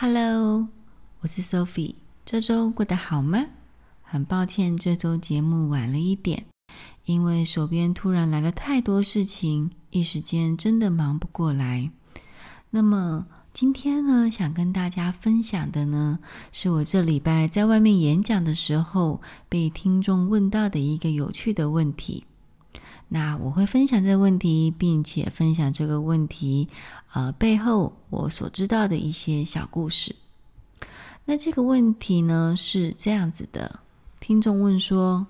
Hello，我是 Sophie。这周过得好吗？很抱歉，这周节目晚了一点，因为手边突然来了太多事情，一时间真的忙不过来。那么今天呢，想跟大家分享的呢，是我这礼拜在外面演讲的时候被听众问到的一个有趣的问题。那我会分享这个问题，并且分享这个问题，呃，背后我所知道的一些小故事。那这个问题呢，是这样子的：听众问说，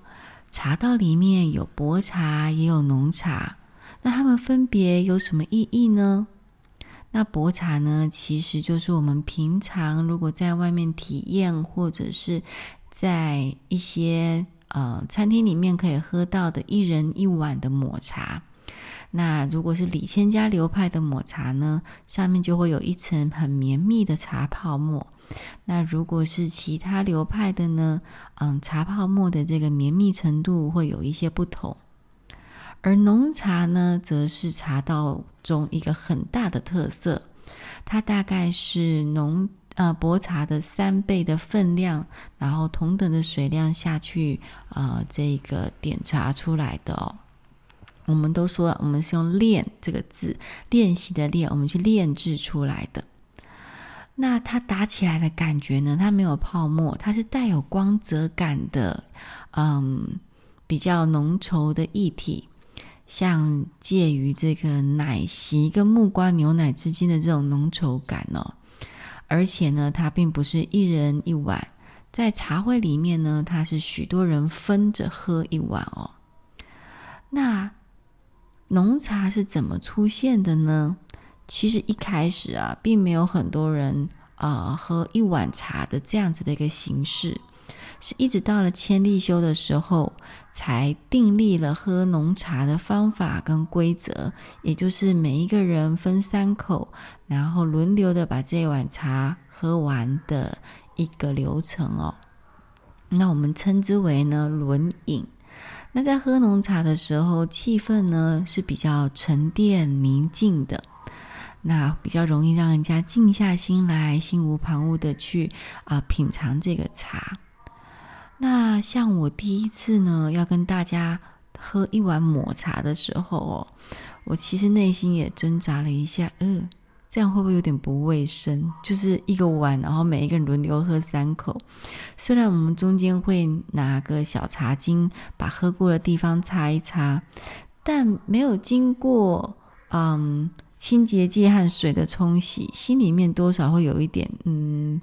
茶道里面有薄茶，也有浓茶，那它们分别有什么意义呢？那薄茶呢，其实就是我们平常如果在外面体验，或者是在一些呃，餐厅里面可以喝到的一人一碗的抹茶，那如果是李千家流派的抹茶呢，上面就会有一层很绵密的茶泡沫。那如果是其他流派的呢，嗯，茶泡沫的这个绵密程度会有一些不同。而浓茶呢，则是茶道中一个很大的特色，它大概是浓。呃，薄茶的三倍的分量，然后同等的水量下去，呃，这个点茶出来的哦。我们都说，我们是用“炼”这个字，练习的“练”，我们去炼制出来的。那它打起来的感觉呢？它没有泡沫，它是带有光泽感的，嗯，比较浓稠的液体，像介于这个奶昔跟木瓜牛奶之间的这种浓稠感哦。而且呢，它并不是一人一碗，在茶会里面呢，它是许多人分着喝一碗哦。那浓茶是怎么出现的呢？其实一开始啊，并没有很多人啊、喝一碗茶的这样子的一个形式。是一直到了千利休的时候，才订立了喝浓茶的方法跟规则，也就是每一个人分三口，然后轮流的把这一碗茶喝完的一个流程哦。那我们称之为呢轮饮。那在喝浓茶的时候，气氛呢是比较沉淀宁静的，那比较容易让人家静下心来，心无旁骛的去啊、品尝这个茶。那像我第一次呢，要跟大家喝一碗抹茶的时候哦，我其实内心也挣扎了一下，嗯、呃，这样会不会有点不卫生？就是一个碗，然后每一个人轮流喝三口。虽然我们中间会拿个小茶巾把喝过的地方擦一擦，但没有经过嗯清洁剂和水的冲洗，心里面多少会有一点嗯，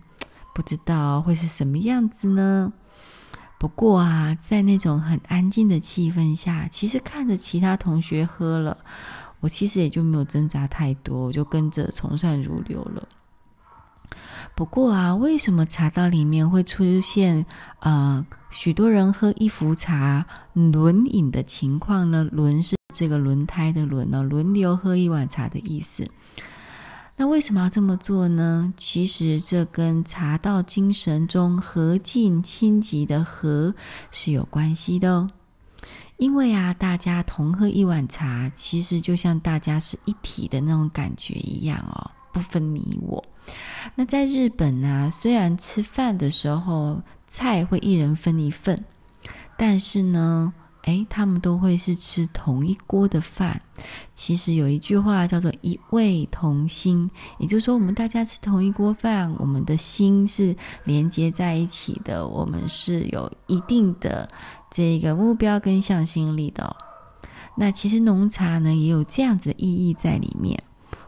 不知道会是什么样子呢？不过啊，在那种很安静的气氛下，其实看着其他同学喝了，我其实也就没有挣扎太多，我就跟着从善如流了。不过啊，为什么茶道里面会出现呃许多人喝一壶茶轮饮的情况呢？轮是这个轮胎的轮呢，轮流喝一碗茶的意思。那为什么要这么做呢？其实这跟茶道精神中和敬亲级的和是有关系的哦。因为啊，大家同喝一碗茶，其实就像大家是一体的那种感觉一样哦，不分你我。那在日本呢，虽然吃饭的时候菜会一人分一份，但是呢。哎，他们都会是吃同一锅的饭。其实有一句话叫做“一味同心”，也就是说，我们大家吃同一锅饭，我们的心是连接在一起的，我们是有一定的这个目标跟向心力的。那其实浓茶呢，也有这样子的意义在里面。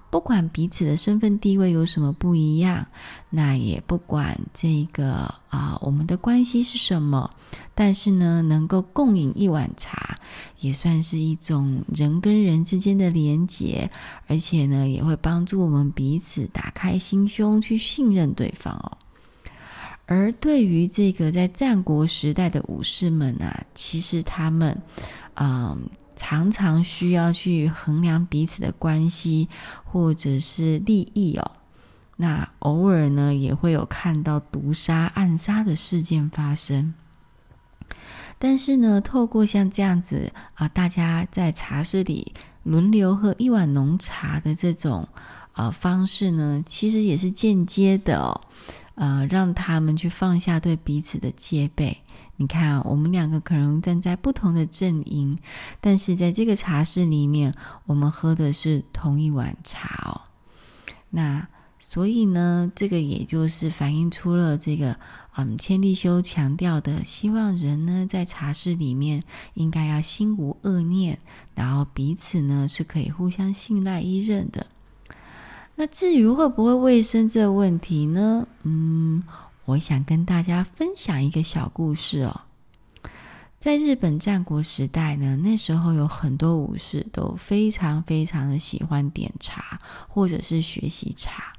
不管彼此的身份地位有什么不一样，那也不管这个啊、我们的关系是什么，但是呢，能够共饮一碗茶，也算是一种人跟人之间的连结，而且呢，也会帮助我们彼此打开心胸，去信任对方哦。而对于这个在战国时代的武士们啊，其实他们，嗯、常常需要去衡量彼此的关系或者是利益哦。那偶尔呢，也会有看到毒杀、暗杀的事件发生。但是呢，透过像这样子啊，大家在茶室里轮流喝一碗浓茶的这种呃方式呢，其实也是间接的哦，呃，让他们去放下对彼此的戒备。你看，我们两个可能站在不同的阵营，但是在这个茶室里面，我们喝的是同一碗茶哦。那所以呢，这个也就是反映出了这个，嗯，千利休强调的，希望人呢在茶室里面应该要心无恶念，然后彼此呢是可以互相信赖依任的。那至于会不会卫生这个问题呢？嗯。我想跟大家分享一个小故事哦。在日本战国时代呢，那时候有很多武士都非常非常的喜欢点茶，或者是学习茶。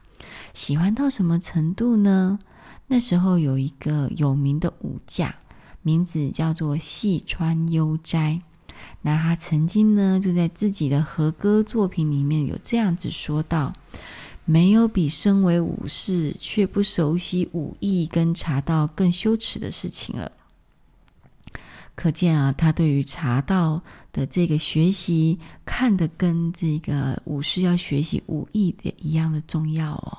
喜欢到什么程度呢？那时候有一个有名的武将，名字叫做细川悠哉。那他曾经呢，就在自己的和歌作品里面有这样子说道。没有比身为武士却不熟悉武艺跟茶道更羞耻的事情了。可见啊，他对于茶道的这个学习看得跟这个武士要学习武艺的一样的重要哦。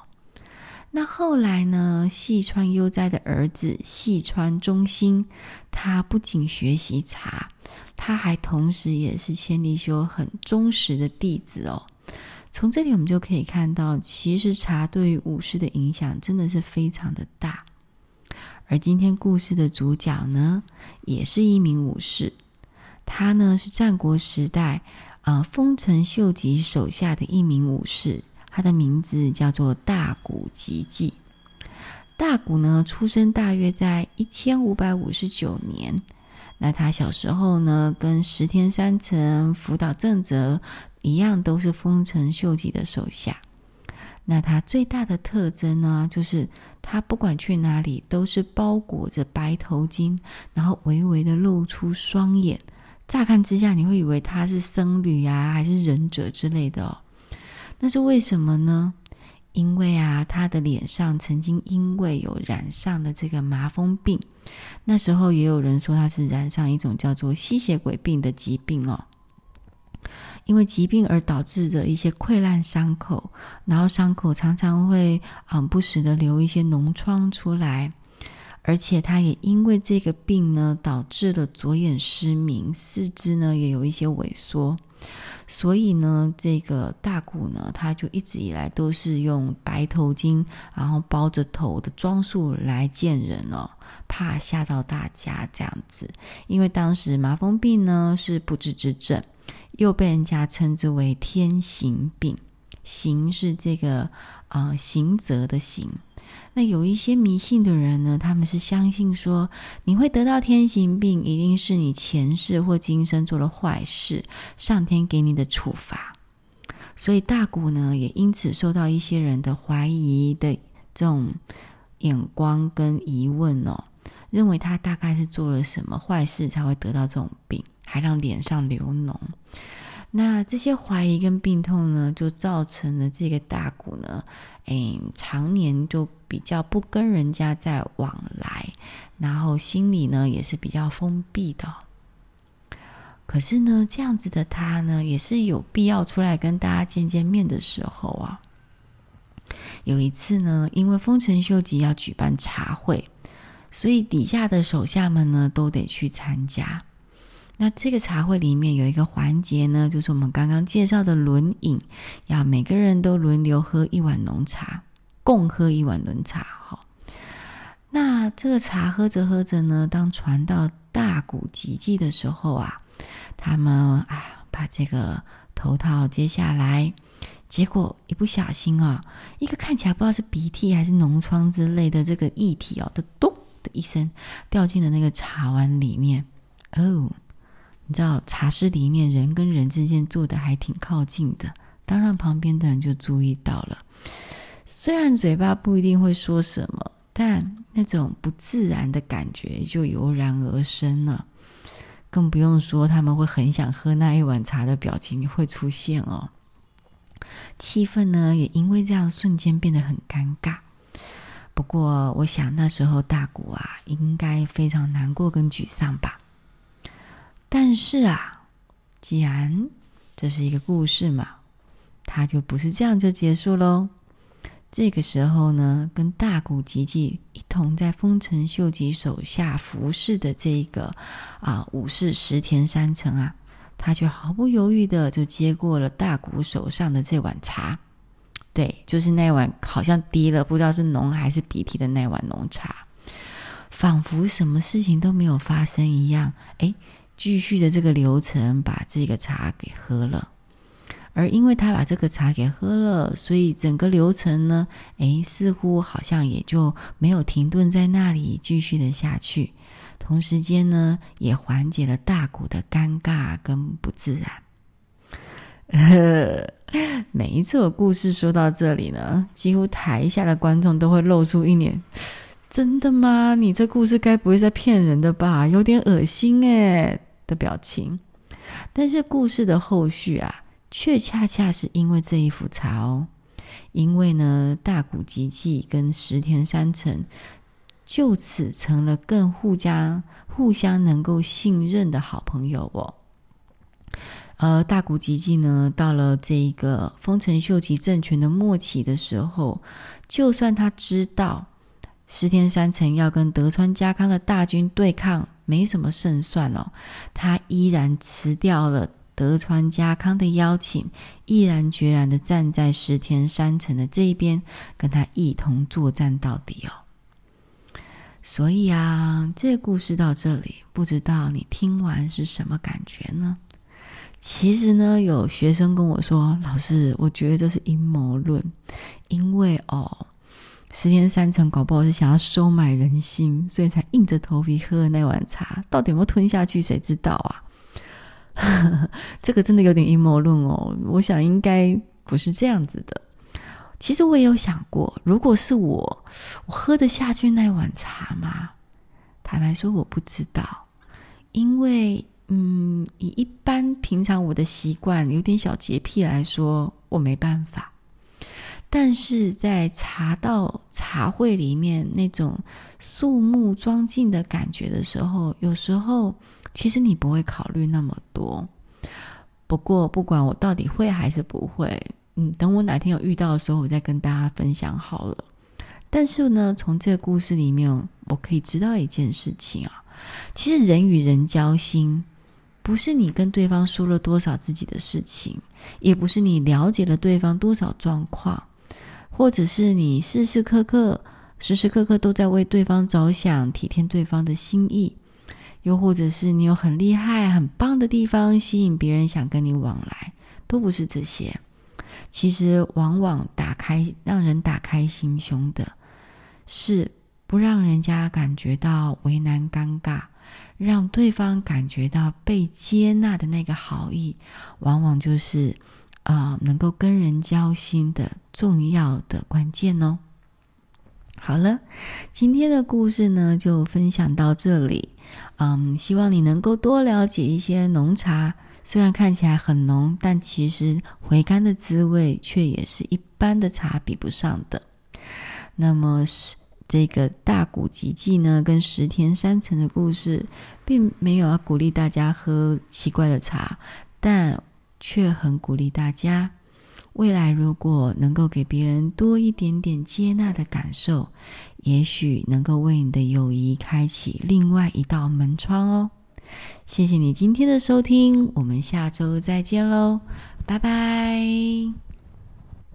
那后来呢，细川悠哉的儿子细川忠兴，他不仅学习茶，他还同时也是千利休很忠实的弟子哦。从这里我们就可以看到，其实茶对于武士的影响真的是非常的大。而今天故事的主角呢，也是一名武士，他呢是战国时代呃丰臣秀吉手下的一名武士，他的名字叫做大谷吉继。大谷呢出生大约在一千五百五十九年。那他小时候呢，跟石田三成、福岛正则一样，都是丰臣秀吉的手下。那他最大的特征呢，就是他不管去哪里，都是包裹着白头巾，然后微微的露出双眼。乍看之下，你会以为他是僧侣啊，还是忍者之类的哦。那是为什么呢？因为啊，他的脸上曾经因为有染上了这个麻风病，那时候也有人说他是染上一种叫做吸血鬼病的疾病哦。因为疾病而导致的一些溃烂伤口，然后伤口常常会嗯不时的流一些脓疮出来，而且他也因为这个病呢，导致了左眼失明，四肢呢也有一些萎缩。所以呢，这个大谷呢，他就一直以来都是用白头巾，然后包着头的装束来见人哦，怕吓到大家这样子。因为当时麻风病呢是不治之症，又被人家称之为天行病，行是这个啊、呃、刑责的行。那有一些迷信的人呢，他们是相信说，你会得到天行病，一定是你前世或今生做了坏事，上天给你的处罚。所以大谷呢，也因此受到一些人的怀疑的这种眼光跟疑问哦，认为他大概是做了什么坏事才会得到这种病，还让脸上流脓。那这些怀疑跟病痛呢，就造成了这个大谷呢，诶，常年就比较不跟人家在往来，然后心里呢也是比较封闭的。可是呢，这样子的他呢，也是有必要出来跟大家见见面的时候啊。有一次呢，因为丰臣秀吉要举办茶会，所以底下的手下们呢都得去参加。那这个茶会里面有一个环节呢，就是我们刚刚介绍的轮饮，要每个人都轮流喝一碗浓茶，共喝一碗浓茶。哈，那这个茶喝着喝着呢，当传到大谷吉继的时候啊，他们啊把这个头套揭下来，结果一不小心啊，一个看起来不知道是鼻涕还是脓疮之类的这个液体哦，都咚的一声掉进了那个茶碗里面，哦。你知道茶室里面人跟人之间坐的还挺靠近的，当然旁边的人就注意到了。虽然嘴巴不一定会说什么，但那种不自然的感觉就油然而生了。更不用说他们会很想喝那一碗茶的表情会出现哦。气氛呢也因为这样瞬间变得很尴尬。不过我想那时候大谷啊应该非常难过跟沮丧吧。但是啊，既然这是一个故事嘛，它就不是这样就结束喽。这个时候呢，跟大谷吉继一同在丰臣秀吉手下服侍的这个啊武士石田三成啊，他却毫不犹豫的就接过了大谷手上的这碗茶。对，就是那碗好像滴了不知道是浓还是鼻涕的那碗浓茶，仿佛什么事情都没有发生一样。哎，继续的这个流程，把这个茶给喝了。而因为他把这个茶给喝了，所以整个流程呢，诶，似乎好像也就没有停顿在那里，继续的下去。同时间呢，也缓解了大谷的尴尬跟不自然。每一次我故事说到这里呢，几乎台下的观众都会露出一脸“真的吗？你这故事该不会在骗人的吧？有点恶心诶”的表情。但是故事的后续啊。却恰恰是因为这一幅茶哦，因为呢，大谷吉继跟石田三成就此成了更互相互相能够信任的好朋友哦。而大谷吉继呢，到了这一个丰臣秀吉政权的末期的时候，就算他知道石田三成要跟德川家康的大军对抗，没什么胜算哦，他依然辞掉了。德川家康的邀请，毅然决然的站在石田三成的这一边，跟他一同作战到底哦。所以啊，这故事到这里，不知道你听完是什么感觉呢？其实呢，有学生跟我说：“老师，我觉得这是阴谋论，因为哦，石田三成搞不好是想要收买人心，所以才硬着头皮喝那碗茶，到底有没有吞下去，谁知道啊？” 这个真的有点阴谋论哦，我想应该不是这样子的。其实我也有想过，如果是我，我喝得下去那碗茶吗？坦白说，我不知道，因为嗯，以一般平常我的习惯，有点小洁癖来说，我没办法。但是在茶道茶会里面那种肃穆庄敬的感觉的时候，有时候。其实你不会考虑那么多，不过不管我到底会还是不会，嗯，等我哪天有遇到的时候，我再跟大家分享好了。但是呢，从这个故事里面，我可以知道一件事情啊，其实人与人交心，不是你跟对方说了多少自己的事情，也不是你了解了对方多少状况，或者是你时时刻刻、时时刻刻都在为对方着想，体贴对方的心意。又或者是你有很厉害、很棒的地方，吸引别人想跟你往来，都不是这些。其实，往往打开让人打开心胸的，是不让人家感觉到为难、尴尬，让对方感觉到被接纳的那个好意，往往就是啊、能够跟人交心的重要的关键哦。好了，今天的故事呢，就分享到这里。嗯，希望你能够多了解一些浓茶。虽然看起来很浓，但其实回甘的滋味却也是一般的茶比不上的。那么，是这个大谷吉继呢，跟石田三成的故事，并没有要鼓励大家喝奇怪的茶，但却很鼓励大家。未来如果能够给别人多一点点接纳的感受，也许能够为你的友谊开启另外一道门窗哦。谢谢你今天的收听，我们下周再见喽，拜拜。